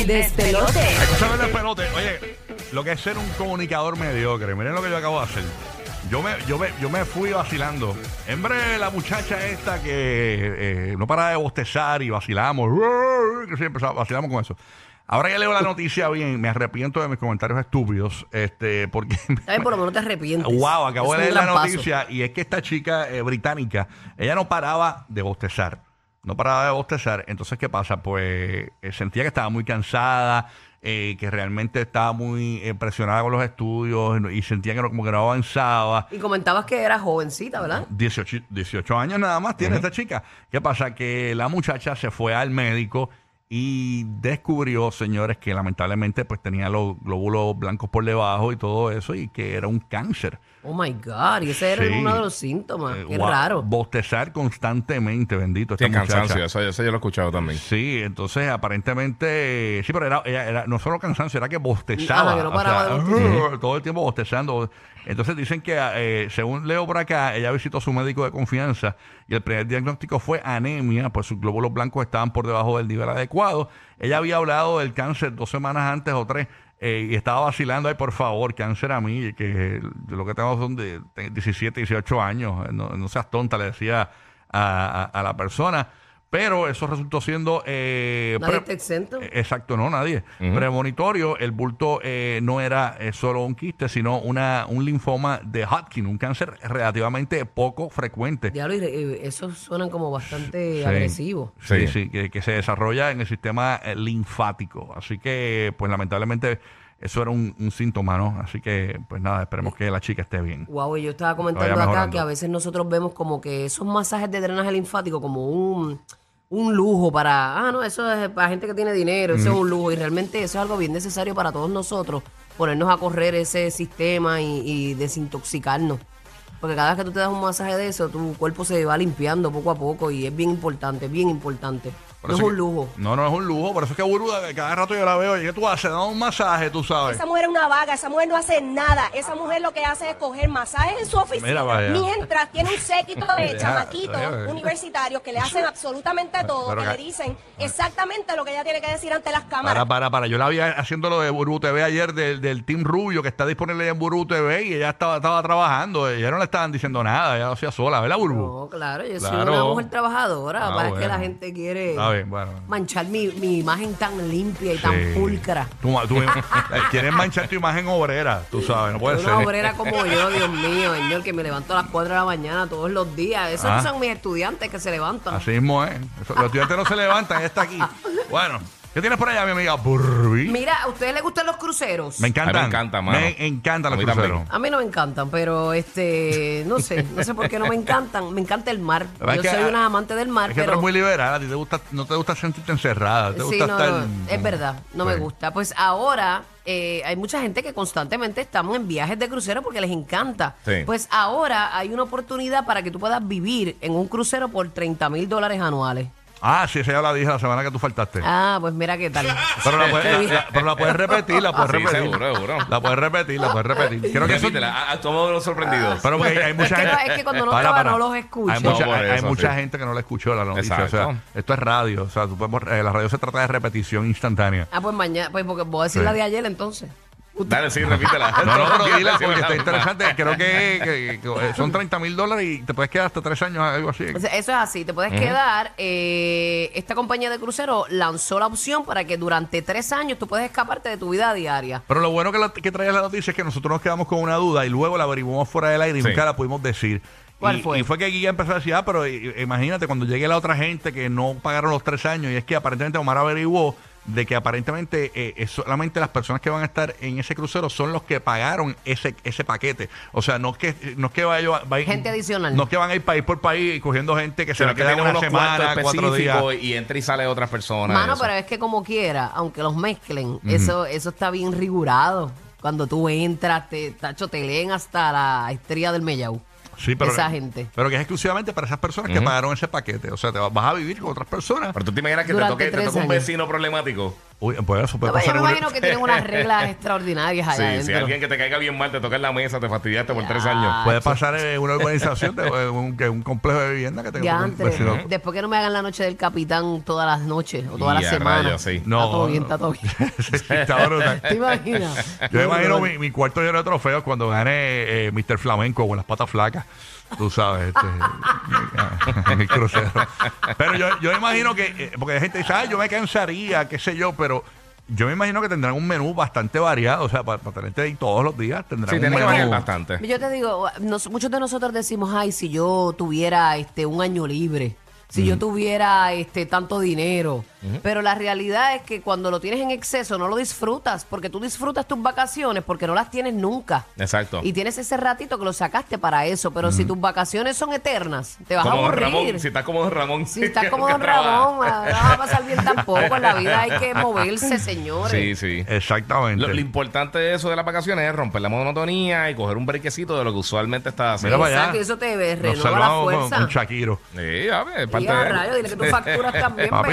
El despelote. Escúchame el despelote. Oye, lo que es ser un comunicador mediocre. Miren lo que yo acabo de hacer. Yo me, yo me, yo me fui vacilando. En breve, la muchacha esta que eh, no para de bostezar y vacilamos. Que siempre vacilamos con eso. Ahora que leo la noticia bien, me arrepiento de mis comentarios estúpidos. Este, porque. Ay, por lo menos te arrepientes. Wow, acabo Es de leer la paso. noticia y es que esta chica eh, británica, ella no paraba de bostezar. No paraba de bostezar. Entonces, ¿qué pasa? Pues eh, sentía que estaba muy cansada, eh, que realmente estaba muy eh, presionada con los estudios y sentía que no, como que no avanzaba. Y comentabas que era jovencita, ¿verdad? 18, 18 años nada más tiene esta chica. ¿Qué pasa? Que la muchacha se fue al médico y descubrió, señores, que lamentablemente pues tenía los glóbulos blancos por debajo y todo eso y que era un cáncer. Oh my God, y ese era Sí. uno de los síntomas. Eh, Qué raro. Bostezar constantemente, bendito. Esta Tiene muchacha. cansancio, eso, eso yo lo he escuchado también. Sí, entonces aparentemente, sí, pero era, ella era no solo cansancio, era que bostezaba. Ajá, que no paraba de o sea, bostezar. todo el tiempo bostezando. Entonces dicen que, eh, según leo por acá, ella visitó a su médico de confianza y el primer diagnóstico fue anemia, pues sus glóbulos blancos estaban por debajo del nivel adecuado. Ella había hablado del cáncer dos semanas antes o tres. Eh, y estaba vacilando, ay, por favor, cáncer a mí, que lo que tengo son de 17, 18 años, no, no seas tonta, le decía a, la persona. Pero eso resultó siendo... eh, Nadie está exento. eh, Exacto, no, nadie. Premonitorio, el bulto eh, no era eh, solo un quiste, sino una, un linfoma de Hodgkin, un cáncer relativamente poco frecuente. Diablo, y, eh, esos suenan como bastante Sí. agresivos. Sí, sí, Sí. que, que se desarrolla en el sistema eh, linfático. Así que, pues lamentablemente, eso era un, un síntoma, ¿no? Así que, pues nada, esperemos que la chica esté bien. Wow, y yo estaba comentando acá que a veces nosotros vemos como que esos masajes de drenaje linfático como un, un lujo para, ah, no, eso es para gente que tiene dinero, eso es un lujo y realmente eso es algo bien necesario para todos nosotros, ponernos a correr ese sistema y, y desintoxicarnos. Porque cada vez que tú te das un masaje de eso, tu cuerpo se va limpiando poco a poco y es bien importante, bien importante. Por no es un que- lujo. No, no es un lujo. Por eso es que Buruda, cada rato yo la veo. ¿Y qué tú haces? Da un masaje, tú sabes. Esa mujer es una vaga, esa mujer no hace nada. Esa mujer lo que hace es coger masajes en su oficina. Mira, vaya. Mientras tiene un séquito de chamaquitos universitarios que le hacen absolutamente todo, Pero que que- le dicen exactamente lo que ella tiene que decir ante las cámaras. Para, para, para. Yo la vi haciendo lo de Burú TV ayer del, del Team Rubio que está disponible en Burú TV y ella estaba, estaba trabajando. Ella no le estaban diciendo nada, ella lo hacía sola, ¿verdad, Burbu? No, claro, yo soy una mujer trabajadora. Ah, para que bueno. la gente quiere Está bien, bueno. manchar mi, mi imagen tan limpia y tan Sí. pulcra. Tú, tú- eh, quieres manchar tu imagen obrera, tú sabes, no puede Una ser. obrera como yo, Dios mío, señor, que me levanto a las 4 de la mañana todos los días. Esos Ah. son mis estudiantes que se levantan. Así mismo es. Eso- Los estudiantes no se levantan, ella está aquí. Bueno, ¿qué tienes por allá, mi amiga Burby? Mira, ¿a ustedes les gustan los cruceros? Me encantan. A mí me encanta, mano. Me encantan A los mí también. cruceros. A mí no me encantan, pero este, no sé, no sé por qué no me encantan. Me encanta el mar. La verdad Yo es que, soy una amante del mar, Es que tú pero eres muy liberal, a ti te gusta, no te gusta sentirte encerrada, te Sí, gusta no, estar... no, es verdad, no me Sí. gusta. Pues ahora eh, hay mucha gente que constantemente estamos en viajes de crucero porque les encanta. Sí. Pues ahora hay una oportunidad para que tú puedas vivir en un crucero por 30 mil dólares anuales. Ah, sí, esa ya la dije la semana que tú faltaste. Ah, pues mira qué tal. Pero la, puedes, la- pero la puedes repetir, la puedes Sí, repetir. seguro, seguro. La puedes repetir, la puedes repetir. Creo que Repítela, a, a todos los sorprendidos. pero porque hay, hay mucha que no- gente. es que cuando no para. no los escucho. Hay mucha, No, por hay- hay eso, mucha sí. gente que no le escuchó la noticia. O sea, Exacto. esto es radio. O sea, tú podemos- eh, la radio se trata de repetición instantánea. Ah, pues mañana, pues porque voy a decir Sí. la de ayer entonces. Dale, sí, repítela. No, no, pero dila porque está interesante. Creo que, que- que son 30 mil dólares y te puedes quedar hasta tres años, algo así. Eso es así, te puedes quedar. eh, esta compañía de crucero lanzó la opción para que durante tres años tú puedes escaparte de tu vida diaria. Pero lo bueno que, la, que traía la noticia es que nosotros nos quedamos con una duda y luego la averiguamos fuera del aire y Sí. nunca la pudimos decir. ¿Cuál y, fue? y fue que Guilla empezó a decir, ah, pero i- imagínate cuando llegue la otra gente que no pagaron los tres años y es que aparentemente Omar averiguó de que aparentemente eh, es solamente las personas que van a estar en ese crucero son los que pagaron ese ese paquete. O sea, no es que no es que vaya, vaya- Gente adicional. No es que van a ir país por país y cogiendo gente que se la que queda una unos semana, cuatro días. específicos y entra y sale otras personas. Mano, eso. pero es que como quiera, aunque los mezclen, eso, eso está bien rigurado. Cuando tú entras, te, tacho, te leen hasta la estrella del Mellau. Sí, pero, esa gente. Pero que es exclusivamente para esas personas que pagaron ese paquete. O sea, te vas, vas a vivir con otras personas. Pero tú te imaginas que te Durante toque, te tres toque un años. vecino problemático. Uy, pues eso puede No, yo me imagino que tienen unas reglas extraordinarias allá Sí, adentro. si alguien que te caiga bien mal te toca en la mesa, te fastidiaste por tres Ya. años. Puede pasar en una urbanización, de, en un, complejo de vivienda que tenga un Diantre. vecino. Después que no me hagan la noche del capitán todas las noches o todas las semanas. sí. Está todo bien, está todo bien. Está brutal. ¿Te imaginas? Yo me imagino mi, mi cuarto lleno de trofeos cuando gane eh, Mr. Flamenco con las patas flacas. Tú sabes, este, el crucero. Pero yo, yo imagino que, eh, porque la gente dice, ah, yo me cansaría, qué sé yo, pero yo me imagino que tendrán un menú bastante variado. O sea, para, para tenerte ahí todos los días tendrán Sí, un tiene que menú. variar bastante. Yo te digo, nos- muchos de nosotros decimos, ay, si yo tuviera este un año libre, si yo tuviera este tanto dinero. Pero la realidad es que cuando lo tienes en exceso no lo disfrutas, porque tú disfrutas tus vacaciones porque no las tienes nunca. Exacto. Y tienes ese ratito que lo sacaste para eso, pero si tus vacaciones son eternas, te vas a Como Don aburrir. Ramón, si estás como Don Ramón. Si estás como Don. Ramón, ah, no va a pasar bien tampoco. En la vida hay que moverse, señores. Sí, sí. Exactamente. Lo, lo importante de eso de las vacaciones es romper la monotonía y coger un brequecito de lo que usualmente estás haciendo. Mira. Exacto, eso te Nos renueva la salvamos con, fuerza. con Shakiro. Sí, a ver, Y parte a de- rayos, dile que tú facturas también, Papi,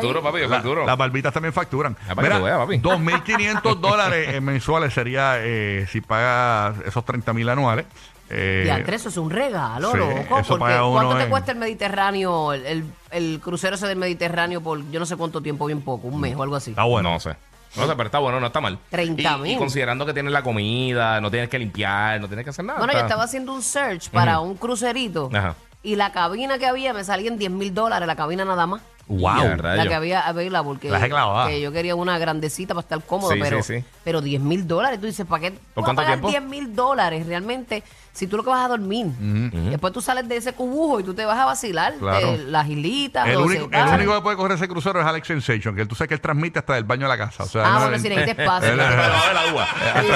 facturo, papi, yo La- facturo. las barbitas también facturan. Para que tú veas, papi. 2.500 dólares eh, mensuales sería eh, si pagas esos 30.000 anuales. Eh, Diantre, eso es un regalo, sí, loco. eso Porque paga uno ¿cuánto te en- cuesta el Mediterráneo, el, el, el crucero ese del Mediterráneo por yo no sé cuánto tiempo, bien poco, un mes o algo así? Está bueno. No sé. No sé, pero está bueno, no está mal. 30 Y- mil. Y considerando que tienes la comida, no tienes que limpiar, no tienes que hacer nada. Bueno, yo está- estaba haciendo un search para un crucerito Ajá. y la cabina que había me salía en 10 mil dólares, la cabina nada más. Wow. Ya, La que había available, porque La clavada. que yo quería una grandecita para estar cómodo, Sí, pero, sí, sí. pero 10 mil dólares. Tú dices, ¿para qué? tú vas a cuánto pagar tiempo? 10 mil dólares realmente si tú lo que vas a dormir? Después tú sales de ese cubujo y tú te vas a vacilar Claro. de las islitas. El único, el único que puede correr ese crucero es Alex Sensation, que tú sabes que él transmite hasta el baño de la casa. O sea, Ah, no- bueno, si necesitas espacio. Él- Debajo del agua.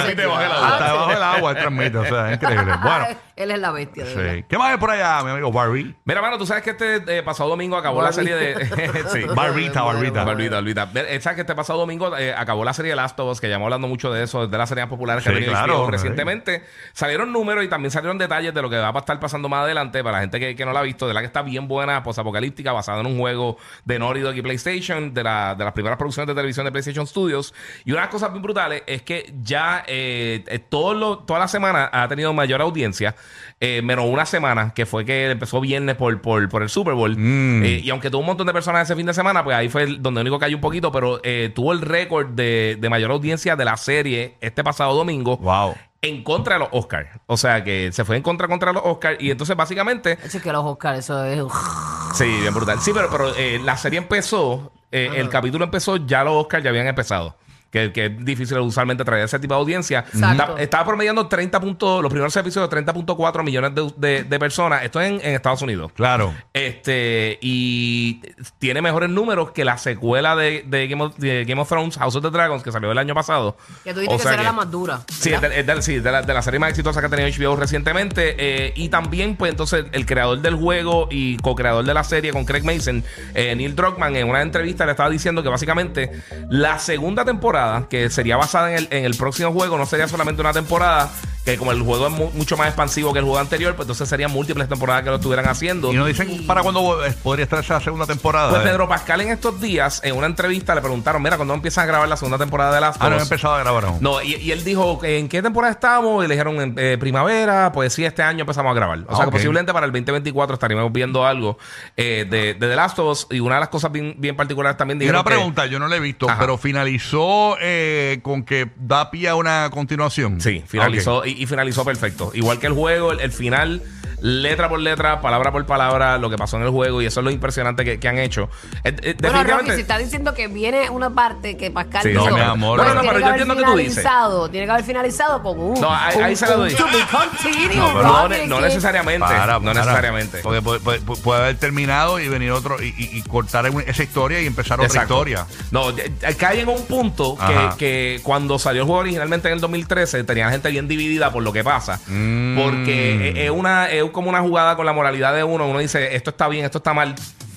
Sí. debajo del Ah, agua. Hasta debajo del agua él transmite, o sea, es increíble. Bueno, Él es la bestia, de verdad. sí. ¿Qué más hay por allá, mi amigo Barbie? Mira, mano, tú sabes que este eh, pasado domingo acabó la Barbie. serie de. sí. Barbita, barbita. Barbita, barbita. ¿Sabes que este pasado domingo eh, acabó la serie de Last of Us, que ya hemos hablando mucho de eso, de las series populares que Sí, ha claro, sí. recientemente? Salieron números y también salieron detalles de lo que va a estar pasando más adelante para la gente que, que no la ha visto. De la que está bien buena, posapocalíptica, basada en un juego de Naughty Dog y PlayStation, de, la- de las primeras producciones de televisión de PlayStation Studios. Y una de las cosas bien brutales es que ya eh, eh, todo lo- toda la semana ha tenido mayor audiencia, eh, menos una semana, que fue que empezó viernes por, por, por el Super Bowl. Mm. Y aunque tuvo un montón de personas ese fin de semana, pues ahí fue donde único cayó un poquito, pero eh, tuvo el récord de, de mayor audiencia de la serie este pasado domingo Wow. en contra de los Oscars. O sea que se fue en contra contra los Oscars y entonces básicamente, Es que los Oscars, eso es... sí, bien brutal. Sí, pero, pero eh, la serie empezó, eh, el capítulo empezó, ya los Oscars ya habían empezado. Que, que es difícil usualmente traer ese tipo de audiencia. Está- estaba promediando 30 puntos, los primeros episodios 30.4 millones de, de- de personas. Esto en, en Estados Unidos. Claro. Este, y tiene mejores números que la secuela de, de Game, of, de Game of Thrones, House of the Dragons, que salió el año pasado. Que tú dijiste O que sea será la más dura. Sí, es de, es de- sí, de la, de la serie más exitosa que ha tenido HBO recientemente. eh, y también, pues entonces, el creador del juego y co-creador de la serie con Craig Mason, eh, Neil Druckmann, en una entrevista le estaba diciendo que básicamente la segunda temporada, que sería basada en el, en el próximo juego, no sería solamente una temporada, que como el juego es mu- mucho más expansivo que el juego anterior, pues entonces serían múltiples temporadas que lo estuvieran haciendo. Y nos dicen para cuándo eh, podría estar esa segunda temporada. Pues eh. Pedro Pascal en estos días, en una entrevista, le preguntaron, mira, ¿cuándo empiezan a grabar la segunda temporada de Last Ah, of no he Us?" empezado a grabar aún. No, y, y él dijo, ¿en qué temporada estamos? Y le dijeron, en eh, primavera, pues sí, este año empezamos a grabar. O Ah, sea, ok. que posiblemente para el 2024 estaríamos viendo algo eh, de, de The Last of Us. Y una de las cosas bien, bien particulares también Y una que- pregunta, yo no la he visto, Ajá. pero finalizó eh, con que da pie a una continuación. Sí, finalizó y, finalizó perfecto. Igual que el juego, el, el final, letra por letra, palabra por palabra, lo que pasó en el juego y eso es lo impresionante que, que han hecho. Eh, eh, Bueno, Rocky, si está diciendo que viene una parte que Pascal Sí, dijo, no, mi amor. pues No, no, tiene pero que yo haber entiendo que tú dices. finalizado, Tiene que haber finalizado con un. No, ahí- ahí un- se la doy. No, necesariamente. Para, no para. necesariamente. Porque puede, puede- puede haber terminado y venir otro y, y- y cortar esa historia y empezar otra Exacto. historia. No, cae en un punto que, que cuando salió el juego originalmente en el 2013 tenía la gente bien dividida por lo que pasa. Mm. Porque es, es una, es como una jugada con la moralidad de uno. Uno dice, esto está bien, esto está mal.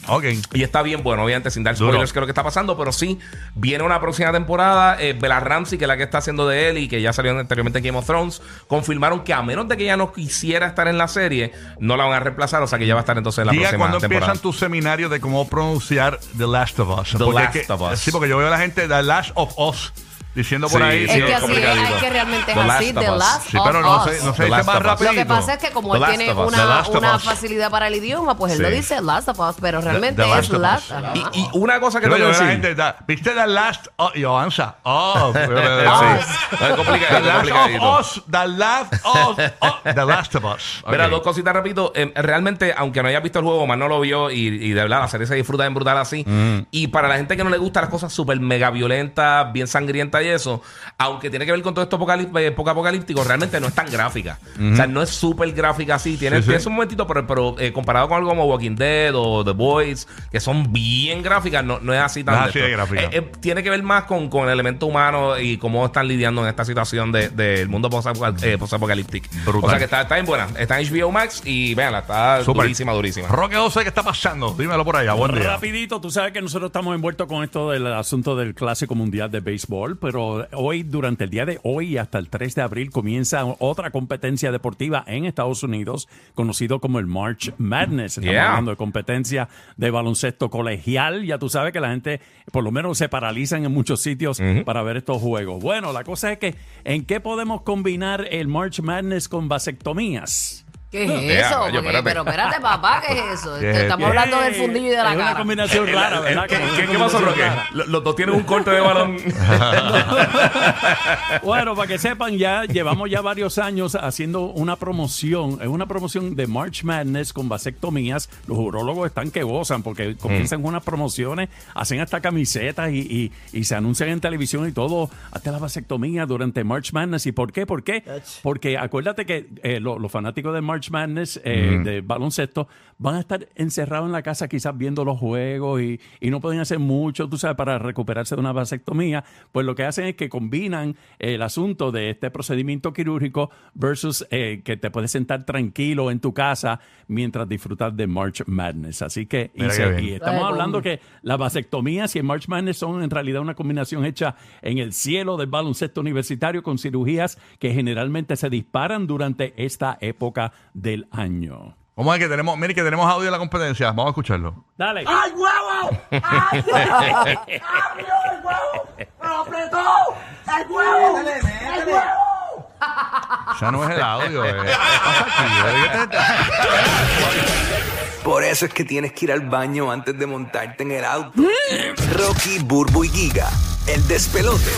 Ok. Y está bien, bueno, obviamente sin dar spoilers que es lo que está pasando, pero sí, viene una próxima temporada. Eh, Bella Ramsey, que es la que está haciendo de él y que ya salió anteriormente en Game of Thrones, confirmaron que a menos de que ella no quisiera estar en la serie, no la van a reemplazar, o sea que ya va a estar entonces en la Diga próxima cuando temporada. empiezan tus seminarios de cómo pronunciar The Last of Us. The Last que- of Us. Sí, porque yo veo a la gente The Last of Us diciendo por Sí, ahí. sí, Es que es así es, hay que realmente es The así, Last The of Us. Last Sí, of pero no Us. sé, no The sé, más of Us. rápido. Lo que pasa es que como The él Last tiene of Us. The una, of una Us. facilidad para el idioma, pues él lo Sí. dice Last of Us, pero realmente The Last es of Last. Us. ajá. Y, y una cosa que Yo tengo veo que a la decir. gente, da- ¿viste The Last of y avanza? Oh, Sí. The Last of Us, The Last of oh, The Last of Us. Mira, dos cositas repito. Eh, realmente, aunque no hayas visto el juego, más no lo vio y, y de verdad la serie se disfruta en brutal así. Mm. Y para la gente que no le gusta las cosas súper mega violentas, bien sangrientas y eso, aunque tiene que ver con todo esto apocalí- eh, poco apocalíptico, realmente no es tan gráfica. O sea, no es súper gráfica así. Tiene, Sí, su momentito, pero, pero eh, comparado con algo como Walking Dead o The Boys, que son bien gráficas, no, no es así tan No así de gráfica. Eh, eh, tiene que ver más con, con el elemento humano y cómo están lidiando en esta situación del de, del mundo post-apocal- eh, post-apocalíptico. O sea que está, está bien buena. Está en HBO Max y véanla, está durísima, durísima. Roque José, ¿qué está pasando? Dímelo por allá. Buen día. Rapidito, tú sabes que nosotros estamos envueltos con esto del asunto del Clásico Mundial de Béisbol, pero hoy, durante el día de hoy hasta el 3 de abril, comienza otra competencia deportiva en Estados Unidos, conocido como el March Madness. Estamos Yeah. hablando de competencia de baloncesto colegial. Ya tú sabes que la gente, por lo menos, se paralizan en muchos sitios para ver estos juegos. Bueno, la cosa es que, ¿en qué podemos combinar el March Madness con vasectomías? ¿Qué es eso? coño, Porque- espérate. pero espérate, papá, ¿qué es eso? ¿Qué es- Estamos qué- hablando del fundillo y de la es una cara. combinación rara, ¿verdad? ¿Qué, qué- qué pasó, Roque? Los, dos tienen un corte de balón. Bueno, para que sepan, ya llevamos ya varios años haciendo una promoción, es una promoción de March Madness con vasectomías. Los urólogos están que gozan porque comienzan con unas promociones, hacen hasta camisetas y, y- y se anuncian en televisión y todo, hasta la vasectomía durante March Madness. ¿Y por qué? ¿Por qué? Porque acuérdate que eh, lo- los fanáticos de March Madness, eh, de baloncesto, van a estar encerrados en la casa quizás viendo los juegos y, y no pueden hacer mucho, tú sabes, para recuperarse de una vasectomía. Pues lo que hacen es que combinan el asunto de este procedimiento quirúrgico versus eh, que te puedes sentar tranquilo en tu casa mientras disfrutas de March Madness. Así que, y, se- estamos Ay, hablando que las vasectomías y el March Madness son en realidad una combinación hecha en el cielo del baloncesto universitario con cirugías que generalmente se disparan durante esta época del año. ¿Cómo es que tenemos? Mire que tenemos audio de la competencia. Vamos a escucharlo. Dale. ¡Ay, huevo! ¡Ay, huevo! ¡Abrió el huevo! ¡Me lo apretó! ¡El huevo! ¡El huevo! Ya no es el audio. eh. ¿Qué pasa aquí? Por eso es que tienes que ir al baño antes de montarte en el auto. Rocky, Burbu y Giga, el despelote.